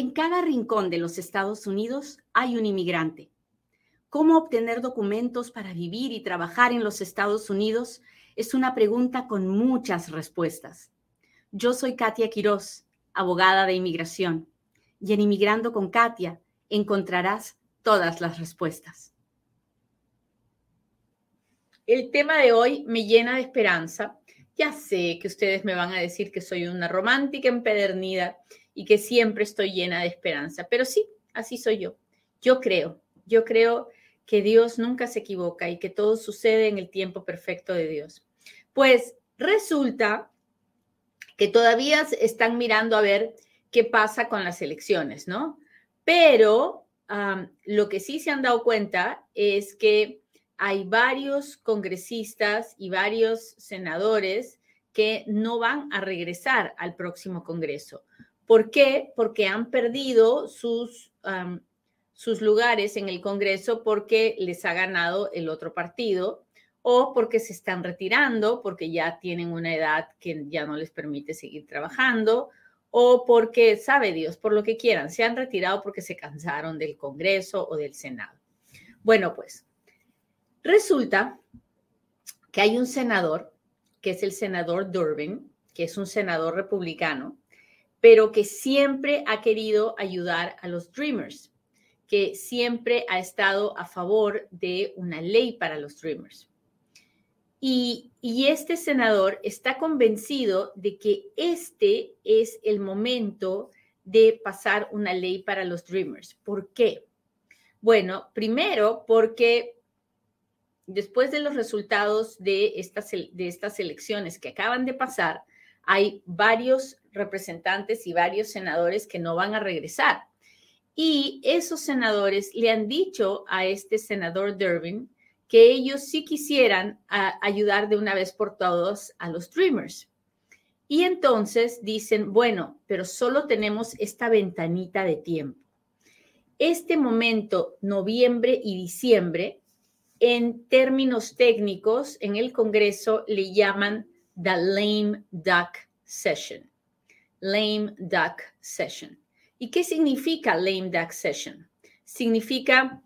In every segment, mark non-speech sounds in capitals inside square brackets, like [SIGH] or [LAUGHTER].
En cada rincón de los Estados Unidos hay un inmigrante. ¿Cómo obtener documentos para vivir y trabajar en los Estados Unidos? Es una pregunta con muchas respuestas. Yo soy Katia Quiroz, abogada de inmigración, y en Inmigrando con Katia encontrarás todas las respuestas. El tema de hoy me llena de esperanza. Ya sé que ustedes me van a decir que soy una romántica empedernida y que siempre estoy llena de esperanza. Pero sí, así soy yo. Yo creo, yo creo que Dios nunca se equivoca y que todo sucede en el tiempo perfecto de Dios. Pues resulta que todavía están mirando a ver qué pasa con las elecciones, ¿no? Pero lo que sí se han dado cuenta es que hay varios congresistas y varios senadores que no van a regresar al próximo Congreso. ¿Por qué? Porque han perdido sus, sus lugares en el Congreso porque les ha ganado el otro partido o porque se están retirando, porque ya tienen una edad que ya no les permite seguir trabajando, o porque, sabe Dios, por lo que quieran, se han retirado porque se cansaron del Congreso o del Senado. Bueno, pues resulta que hay un senador, que es el senador Durbin, que es un senador republicano, pero que siempre ha querido ayudar a los Dreamers, que siempre ha estado a favor de una ley para los Dreamers. Y, y, este senador está convencido de que este es el momento de pasar una ley para los Dreamers. ¿Por qué? Bueno, primero porque después de los resultados de estas, de estas elecciones que acaban de pasar, hay varios representantes y varios senadores que no van a regresar. Y esos senadores le han dicho a este senador Durbin que ellos sí quisieran ayudar de una vez por todos a los Dreamers. Y entonces dicen, bueno, pero solo tenemos esta ventanita de tiempo. Este momento, noviembre y diciembre, en términos técnicos, en el Congreso le llaman the lame duck session. Lame duck session. ¿Y qué significa lame duck session? Significa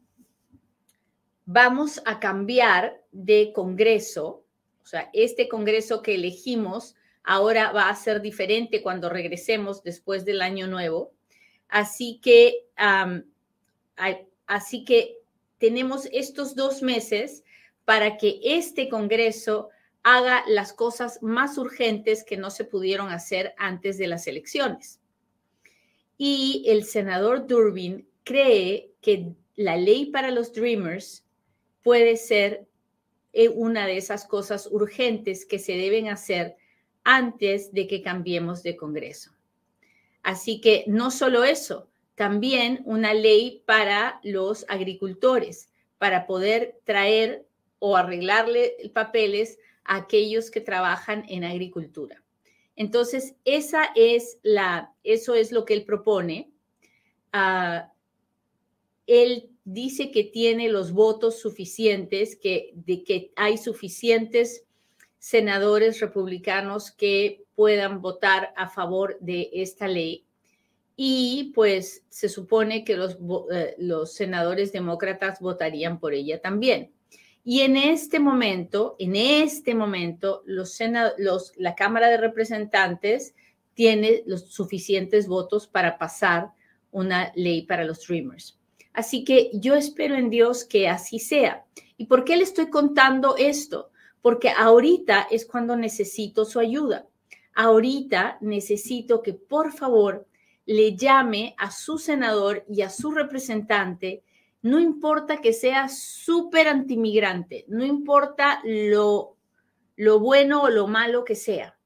vamos a cambiar de Congreso, o sea, este Congreso que elegimos ahora va a ser diferente cuando regresemos después del año nuevo. Así que, así que tenemos estos dos meses para que este Congreso haga las cosas más urgentes que no se pudieron hacer antes de las elecciones. Y el senador Durbin cree que la ley para los Dreamers puede ser eh, una de esas cosas urgentes que se deben hacer antes de que cambiemos de Congreso. Así que no solo eso, también una ley para los agricultores, para poder traer o arreglarle papeles a aquellos que trabajan en agricultura. Entonces, esa es la, eso es lo que él propone. Uh, él dice que tiene los votos suficientes, que, de que hay suficientes senadores republicanos que puedan votar a favor de esta ley. Y pues se supone que los, eh, los senadores demócratas votarían por ella también. Y en este momento, en este momento, los, la Cámara de Representantes tiene los suficientes votos para pasar una ley para los Dreamers. Así que yo espero en Dios que así sea. ¿Y por qué le estoy contando esto? Porque ahorita es cuando necesito su ayuda. Ahorita necesito que por favor le llame a su senador y a su representante, no importa que sea súper antimigrante, no importa lo, lo bueno o lo malo que sea.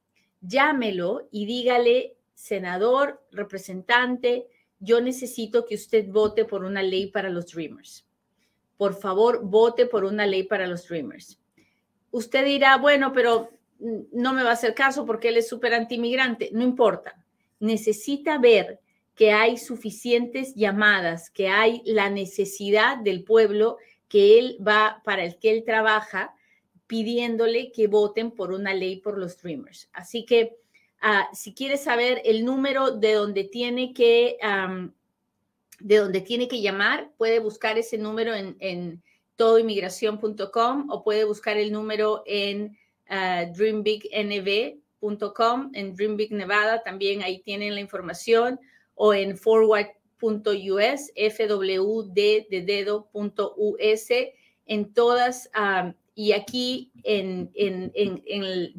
Llámelo y dígale, senador, representante, yo necesito que usted vote por una ley para los Dreamers. Por favor, vote por una ley para los Dreamers. Usted dirá, bueno, pero no me va a hacer caso porque él es súper antimigrante. No importa. Necesita ver que hay suficientes llamadas, que hay la necesidad del pueblo que él va, para el que él trabaja, pidiéndole que voten por una ley por los Dreamers. Así que Ah, si quiere saber el número de donde tiene que de donde tiene que llamar, puede buscar ese número en, en todoinmigración.com o puede buscar el número en uh, dreambignv.com, en Dreambig Nevada, también ahí tienen la información, o en forward.us, fwd de dedo.us, en todas, y aquí en, en, en, en el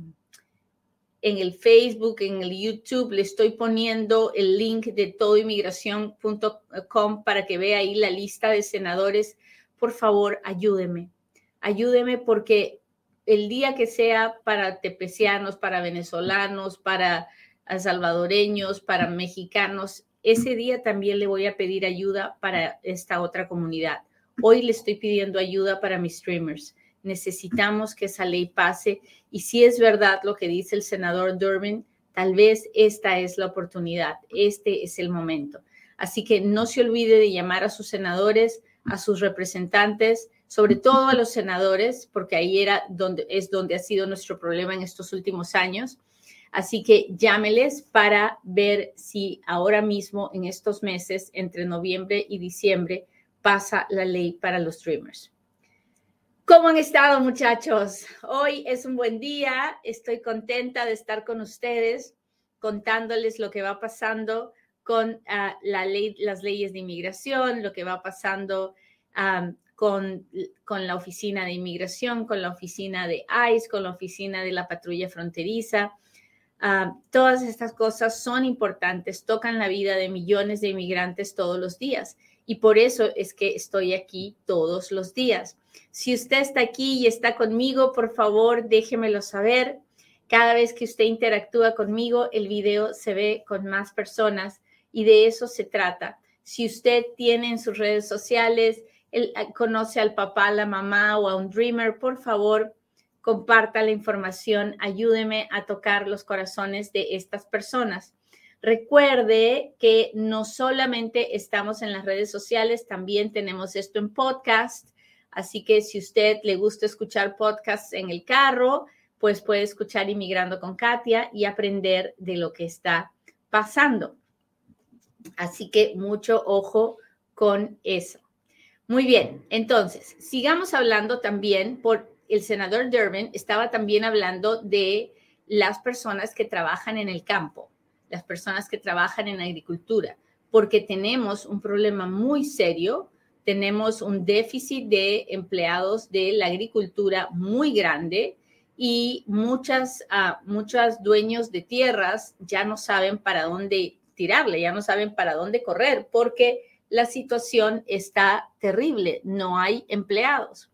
en el Facebook, en el YouTube, le estoy poniendo el link de todoinmigración.com para que vea ahí la lista de senadores. Por favor, ayúdeme. Ayúdeme porque el día que sea para tepecianos, para venezolanos, para salvadoreños, para mexicanos, ese día también le voy a pedir ayuda para esta otra comunidad. Hoy le estoy pidiendo ayuda para mis streamers necesitamos que esa ley pase y si es verdad lo que dice el senador Durbin, tal vez esta es la oportunidad, este es el momento. Así que no se olvide de llamar a sus senadores, a sus representantes, sobre todo a los senadores, porque ahí era donde es donde ha sido nuestro problema en estos últimos años. Así que llámeles para ver si ahora mismo, en estos meses, entre noviembre y diciembre, pasa la ley para los streamers. ¿Cómo han estado muchachos? Hoy es un buen día, estoy contenta de estar con ustedes contándoles lo que va pasando con ah, la ley, las leyes de inmigración, lo que va pasando con, con, la oficina de inmigración, con la oficina de ICE, con la oficina de la patrulla fronteriza. Todas estas cosas son importantes, tocan la vida de millones de inmigrantes todos los días y por eso es que estoy aquí todos los días. Si usted está aquí y está conmigo, por favor, déjemelo saber. Cada vez que usted interactúa conmigo, el video se ve con más personas y de eso se trata. Si usted tiene en sus redes sociales, conoce al papá, la mamá o a un dreamer, por favor, comparta la información, ayúdeme a tocar los corazones de estas personas. Recuerde que no solamente estamos en las redes sociales, también tenemos esto en podcast. Así que si usted le gusta escuchar podcasts en el carro, pues puede escuchar Inmigrando con Katia y aprender de lo que está pasando. Así que mucho ojo con eso. Muy bien, entonces, sigamos hablando también por el senador Durbin, estaba también hablando de las personas que trabajan en el campo las personas que trabajan en agricultura, porque tenemos un problema muy serio, tenemos un déficit de empleados de la agricultura muy grande y muchas, uh, muchos dueños de tierras ya no saben para dónde tirarle, ya no saben para dónde correr, porque la situación está terrible, no hay empleados.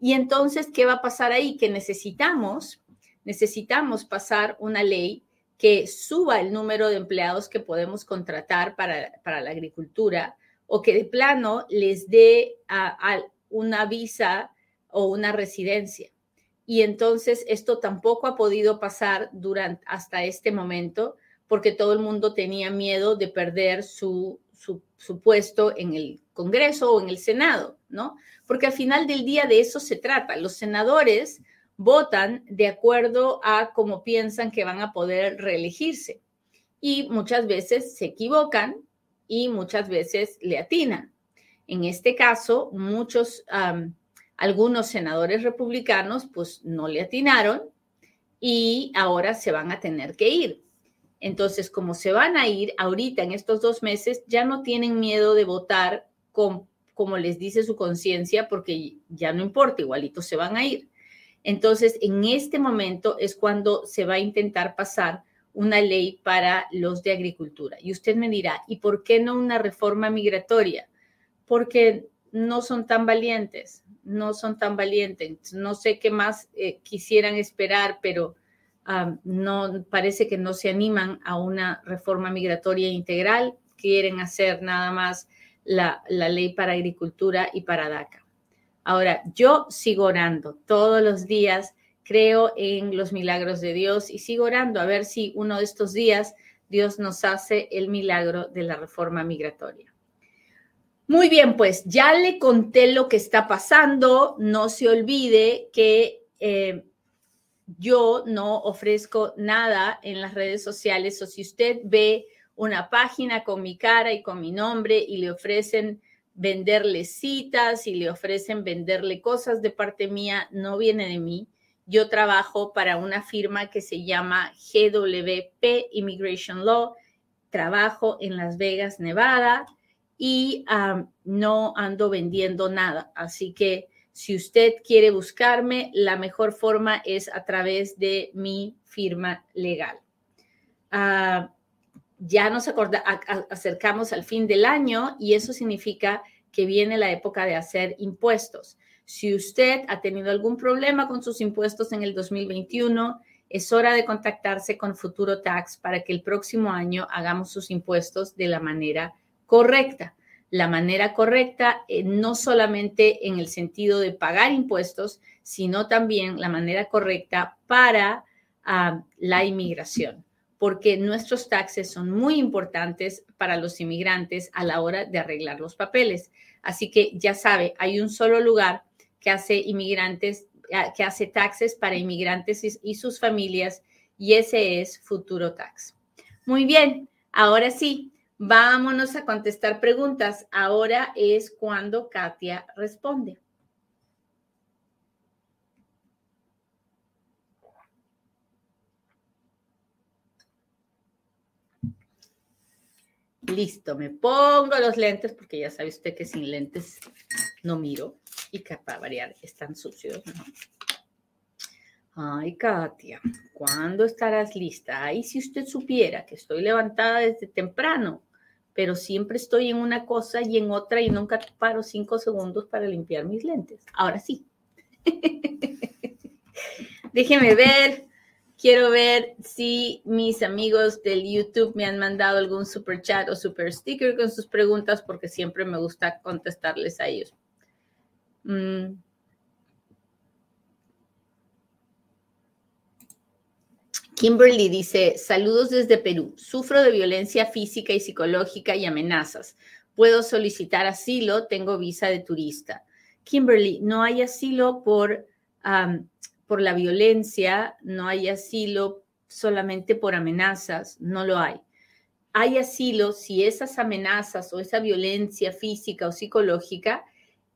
Y entonces, ¿qué va a pasar ahí? Que necesitamos, necesitamos pasar una ley que suba el número de empleados que podemos contratar para, la agricultura o que de plano les dé a, una visa o una residencia. Y entonces esto tampoco ha podido pasar durante, hasta este momento porque todo el mundo tenía miedo de perder su, su, puesto en el Congreso o en el Senado, ¿no? Porque al final del día de eso se trata. Los senadores votan de acuerdo a cómo piensan que van a poder reelegirse. Y muchas veces se equivocan y muchas veces le atinan. En este caso, muchos, algunos senadores republicanos, pues no le atinaron y ahora se van a tener que ir. Entonces, como se van a ir ahorita en estos dos meses, ya no tienen miedo de votar con, como les dice su conciencia, porque ya no importa, igualito se van a ir. Entonces, en este momento es cuando se va a intentar pasar una ley para los de agricultura. Y usted me dirá, ¿y por qué no una reforma migratoria? Porque no son tan valientes, no son tan valientes. No sé qué más eh, quisieran esperar, pero no parece que no se animan a una reforma migratoria integral. Quieren hacer nada más la, ley para agricultura y para DACA. Ahora, yo sigo orando todos los días, creo en los milagros de Dios y sigo orando a ver si uno de estos días Dios nos hace el milagro de la reforma migratoria. Muy bien, pues ya le conté lo que está pasando. No se olvide que eh, yo no ofrezco nada en las redes sociales o si usted ve una página con mi cara y con mi nombre y le ofrecen venderle citas y le ofrecen venderle cosas de parte mía, no viene de mí. Yo trabajo para una firma que se llama GWP Immigration Law. Trabajo en Las Vegas, Nevada y no ando vendiendo nada. Así que si usted quiere buscarme, la mejor forma es a través de mi firma legal. Ah, ya nos acercamos al fin del año y eso significa que viene la época de hacer impuestos. Si usted ha tenido algún problema con sus impuestos en el 2021, es hora de contactarse con Futuro Tax para que el próximo año hagamos sus impuestos de la manera correcta. La manera correcta eh, no solamente en el sentido de pagar impuestos, sino también la manera correcta para ah, la inmigración porque nuestros taxes son muy importantes para los inmigrantes a la hora de arreglar los papeles. Así que ya sabe, hay un solo lugar que hace inmigrantes, ah, que hace taxes para inmigrantes y, sus familias, y ese es Futuro Tax. Muy bien, ahora sí, vámonos a contestar preguntas. Ahora es cuando Katia responde. Listo, me pongo los lentes porque ya sabe usted que sin lentes no miro y que para variar están sucios. Ay, Katia, ¿cuándo estarás lista? Ay, si usted supiera que estoy levantada desde temprano, pero siempre estoy en una cosa y en otra y nunca paro cinco segundos para limpiar mis lentes. Ahora sí. [LAUGHS] Déjeme ver. Quiero ver si mis amigos del YouTube me han mandado algún super chat o super sticker con sus preguntas porque siempre me gusta contestarles a ellos. Mm. Kimberly dice, saludos desde Perú. Sufro de violencia física y psicológica y amenazas. Puedo solicitar asilo, tengo visa de turista. Kimberly, no hay asilo por por la violencia, no hay asilo solamente por amenazas, no lo hay. Hay asilo si esas amenazas o esa violencia física o psicológica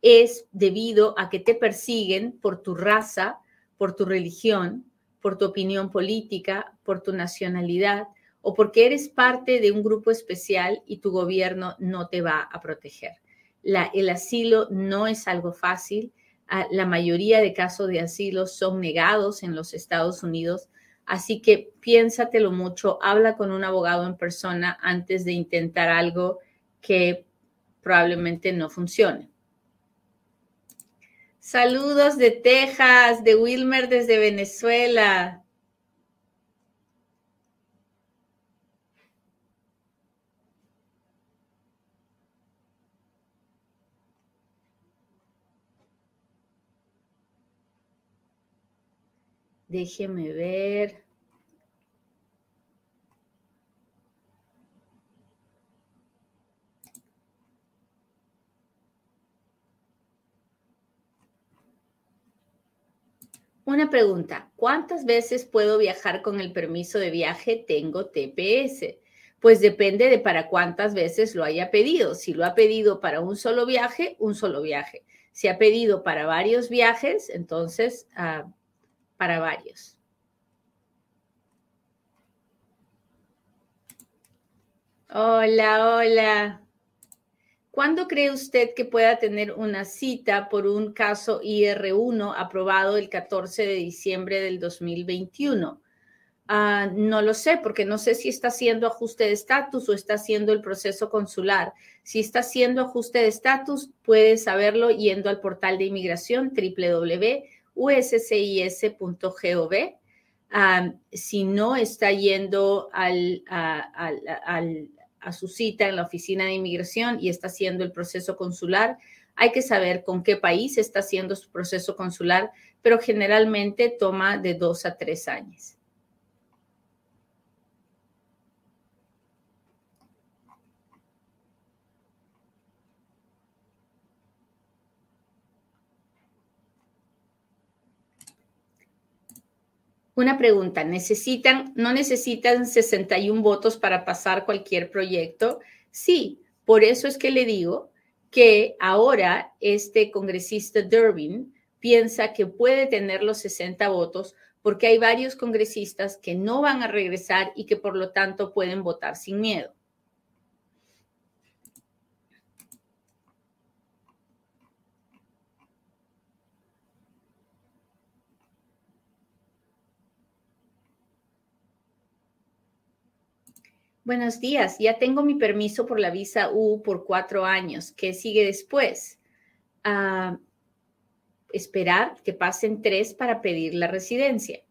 es debido a que te persiguen por tu raza, por tu religión, por tu opinión política, por tu nacionalidad o porque eres parte de un grupo especial y tu gobierno no te va a proteger. El asilo no es algo fácil la mayoría de casos de asilo son negados en los Estados Unidos. Así que piénsatelo mucho, habla con un abogado en persona antes de intentar algo que probablemente no funcione. Saludos de Texas, de Wilmer desde Venezuela. Déjeme ver. Una pregunta, ¿cuántas veces puedo viajar con el permiso de viaje? Tengo TPS. Pues depende de para cuántas veces lo haya pedido. Si lo ha pedido para un solo viaje, un solo viaje. Si ha pedido para varios viajes, entonces ah, para varios. Hola, hola. ¿Cuándo cree usted que pueda tener una cita por un caso IR1 aprobado el 14 de diciembre del 2021? Ah, no lo sé, porque no sé si está haciendo ajuste de estatus o está haciendo el proceso consular. Si está haciendo ajuste de estatus, puede saberlo yendo al portal de inmigración www uscis.gov. si no está yendo al, a su cita en la oficina de inmigración y está haciendo el proceso consular, hay que saber con qué país está haciendo su proceso consular, pero generalmente toma de dos a tres años. Una pregunta, ¿necesitan, no necesitan 61 votos para pasar cualquier proyecto? Sí, por eso es que le digo que ahora este congresista Durbin piensa que puede tener los 60 votos porque hay varios congresistas que no van a regresar y que por lo tanto pueden votar sin miedo. Buenos días, ya tengo mi permiso por la visa U por cuatro años. ¿Qué sigue después? Ah, esperar que pasen tres para pedir la residencia.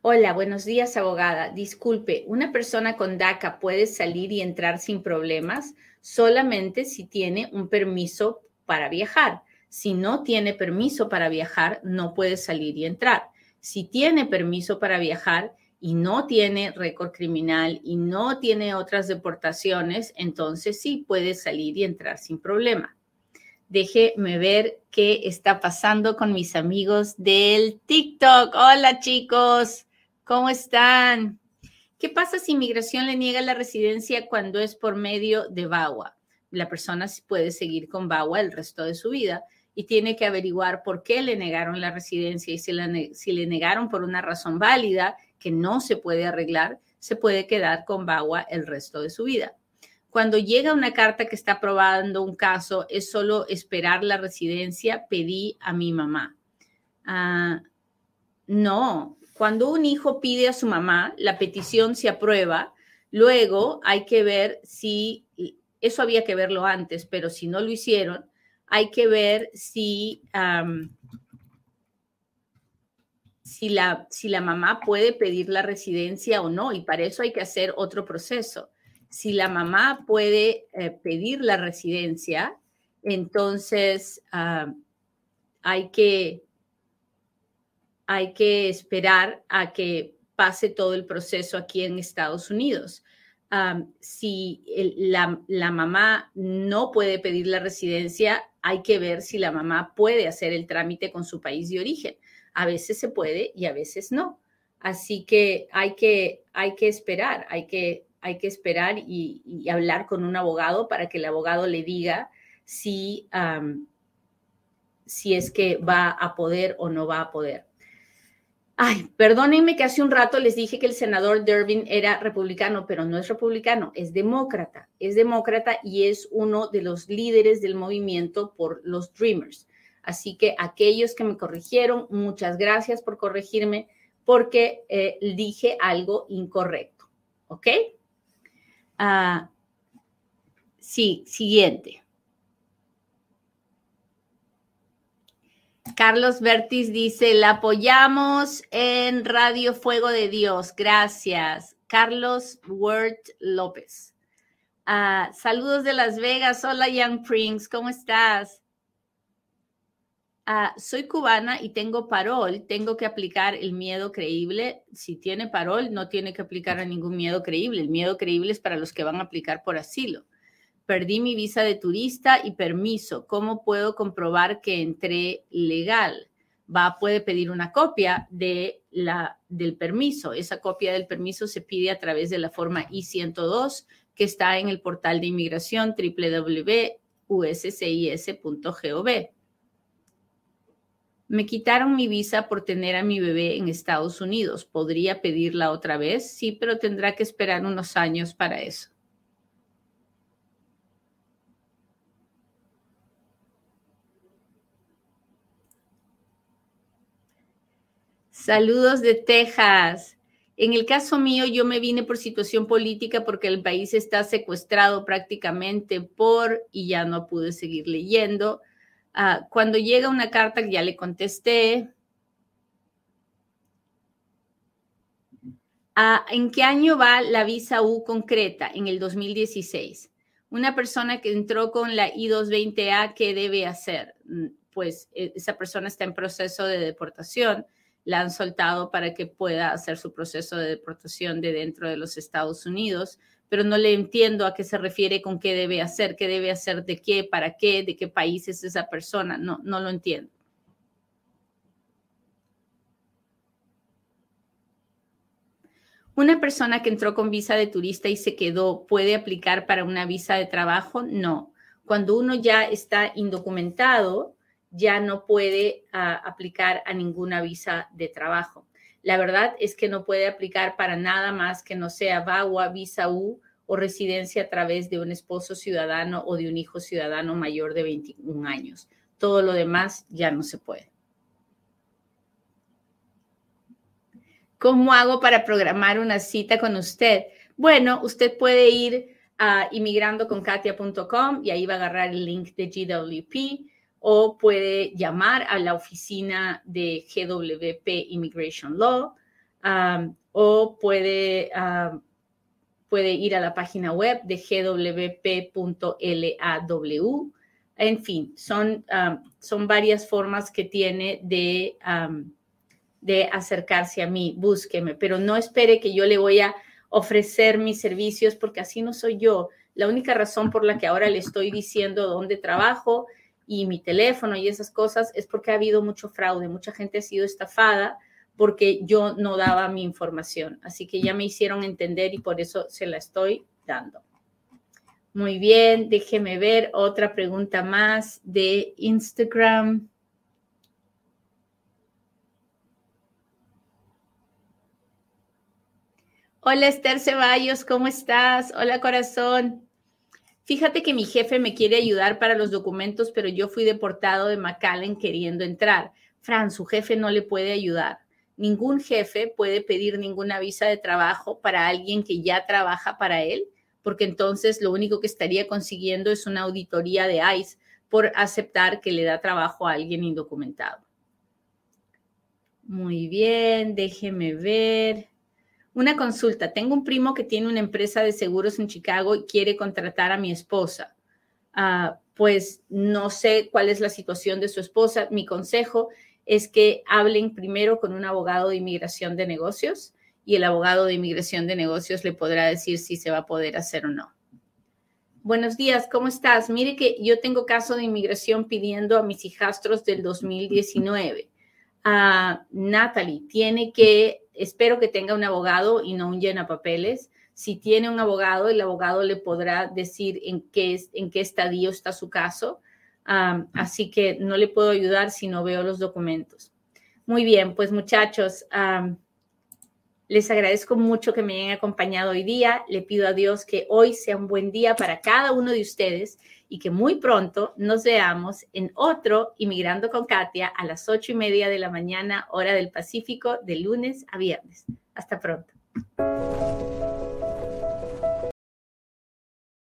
Hola, buenos días, abogada. Disculpe, ¿una persona con DACA puede salir y entrar sin problemas solamente si tiene un permiso para viajar? Si no tiene permiso para viajar, no puede salir y entrar si tiene permiso para viajar y no tiene récord criminal y no tiene otras deportaciones, entonces sí puede salir y entrar sin problema. Déjeme ver qué está pasando con mis amigos del TikTok. Hola chicos, ¿cómo están? ¿Qué pasa si inmigración le niega la residencia cuando es por medio de VAWA? La persona puede seguir con VAWA el resto de su vida y tiene que averiguar por qué le negaron la residencia y si, si le negaron por una razón válida que no se puede arreglar, se puede quedar con BAWA el resto de su vida. Cuando llega una carta que está probando un caso, es solo esperar la residencia, pedí a mi mamá. Ah, no, cuando un hijo pide a su mamá, la petición se aprueba, luego hay que ver si, eso había que verlo antes, pero si no lo hicieron, hay que ver si, si, la, si la mamá puede pedir la residencia o no, y para eso hay que hacer otro proceso. Si la mamá puede eh, pedir la residencia, entonces hay, que, hay que esperar a que pase todo el proceso aquí en Estados Unidos si la, la, mamá no puede pedir la residencia, hay que ver si la mamá puede hacer el trámite con su país de origen. A veces se puede y a veces no. Así que hay que, hay que esperar, hay que, hay que esperar y, hablar con un abogado para que el abogado le diga si, si es que va a poder o no va a poder. Ay, perdónenme que hace un rato les dije que el senador Durbin era republicano, pero no es republicano, es demócrata. Es demócrata y es uno de los líderes del movimiento por los Dreamers. Así que aquellos que me corrigieron, muchas gracias por corregirme porque eh, dije algo incorrecto. ¿Ok? Ah, sí, siguiente. Carlos Bertis dice, la apoyamos en Radio Fuego de Dios. Gracias. Carlos Word López. Ah, saludos de Las Vegas. Hola, Young Prince. ¿Cómo estás? Ah, soy cubana y tengo parol. Tengo que aplicar el miedo creíble. Si tiene parol, no tiene que aplicar a ningún miedo creíble. El miedo creíble es para los que van a aplicar por asilo perdí mi visa de turista y permiso. ¿Cómo puedo comprobar que entré legal? Va, puede pedir una copia de la, del permiso. Esa copia del permiso se pide a través de la forma I-102 que está en el portal de inmigración www.uscis.gov. Me quitaron mi visa por tener a mi bebé en Estados Unidos. ¿Podría pedirla otra vez? Sí, pero tendrá que esperar unos años para eso. Saludos de Texas. En el caso mío, yo me vine por situación política porque el país está secuestrado prácticamente por y ya no pude seguir leyendo. Ah, cuando llega una carta, ya le contesté. Ah, ¿En qué año va la visa U concreta? En el 2016. Una persona que entró con la I-220A, ¿qué debe hacer? Mm, pues e, esa persona está en proceso de deportación la han soltado para que pueda hacer su proceso de deportación de dentro de los Estados Unidos, pero no le entiendo a qué se refiere con qué debe hacer, qué debe hacer, de qué, para qué, de qué país es esa persona, no, no lo entiendo. ¿Una persona que entró con visa de turista y se quedó puede aplicar para una visa de trabajo? No. Cuando uno ya está indocumentado, ya no puede ah, aplicar a ninguna visa de trabajo. La verdad es que no puede aplicar para nada más que no sea VAWA, visa U o residencia a través de un esposo ciudadano o de un hijo ciudadano mayor de 21 años. Todo lo demás ya no se puede. ¿Cómo hago para programar una cita con usted? Bueno, usted puede ir a inmigrandoconkatia.com y ahí va a agarrar el link de GWP o puede llamar a la oficina de GWP Immigration Law um, o puede, um, puede ir a la página web de gwp.law. En fin, son, um, son varias formas que tiene de de acercarse a mí, búsqueme, pero no espere que yo le voy a ofrecer mis servicios porque así no soy yo. La única razón por la que ahora le estoy diciendo dónde trabajo y mi teléfono y esas cosas es porque ha habido mucho fraude, mucha gente ha sido estafada porque yo no daba mi información. Así que ya me hicieron entender y por eso se la estoy dando. Muy bien, déjeme ver otra pregunta más de Instagram. Hola Esther Ceballos, ¿cómo estás? Hola corazón. Fíjate que mi jefe me quiere ayudar para los documentos, pero yo fui deportado de McAllen queriendo entrar. Fran, su jefe no le puede ayudar. Ningún jefe puede pedir ninguna visa de trabajo para alguien que ya trabaja para él, porque entonces lo único que estaría consiguiendo es una auditoría de ICE por aceptar que le da trabajo a alguien indocumentado. Muy bien, déjeme ver. Una consulta. Tengo un primo que tiene una empresa de seguros en Chicago y quiere contratar a mi esposa. Ah, pues no sé cuál es la situación de su esposa. Mi consejo es que hablen primero con un abogado de inmigración de negocios y el abogado de inmigración de negocios le podrá decir si se va a poder hacer o no. Buenos días, ¿cómo estás? Mire que yo tengo caso de inmigración pidiendo a mis hijastros del 2019. Ah, Natalie tiene que espero que tenga un abogado y no un llena papeles. Si tiene un abogado, el abogado le podrá decir en qué, en qué estadio está su caso. así que no le puedo ayudar si no veo los documentos. Muy bien, pues muchachos, les agradezco mucho que me hayan acompañado hoy día. Le pido a Dios que hoy sea un buen día para cada uno de ustedes y que muy pronto nos veamos en otro Inmigrando con Katia a las ocho y media de la mañana, hora del Pacífico, de lunes a viernes. Hasta pronto.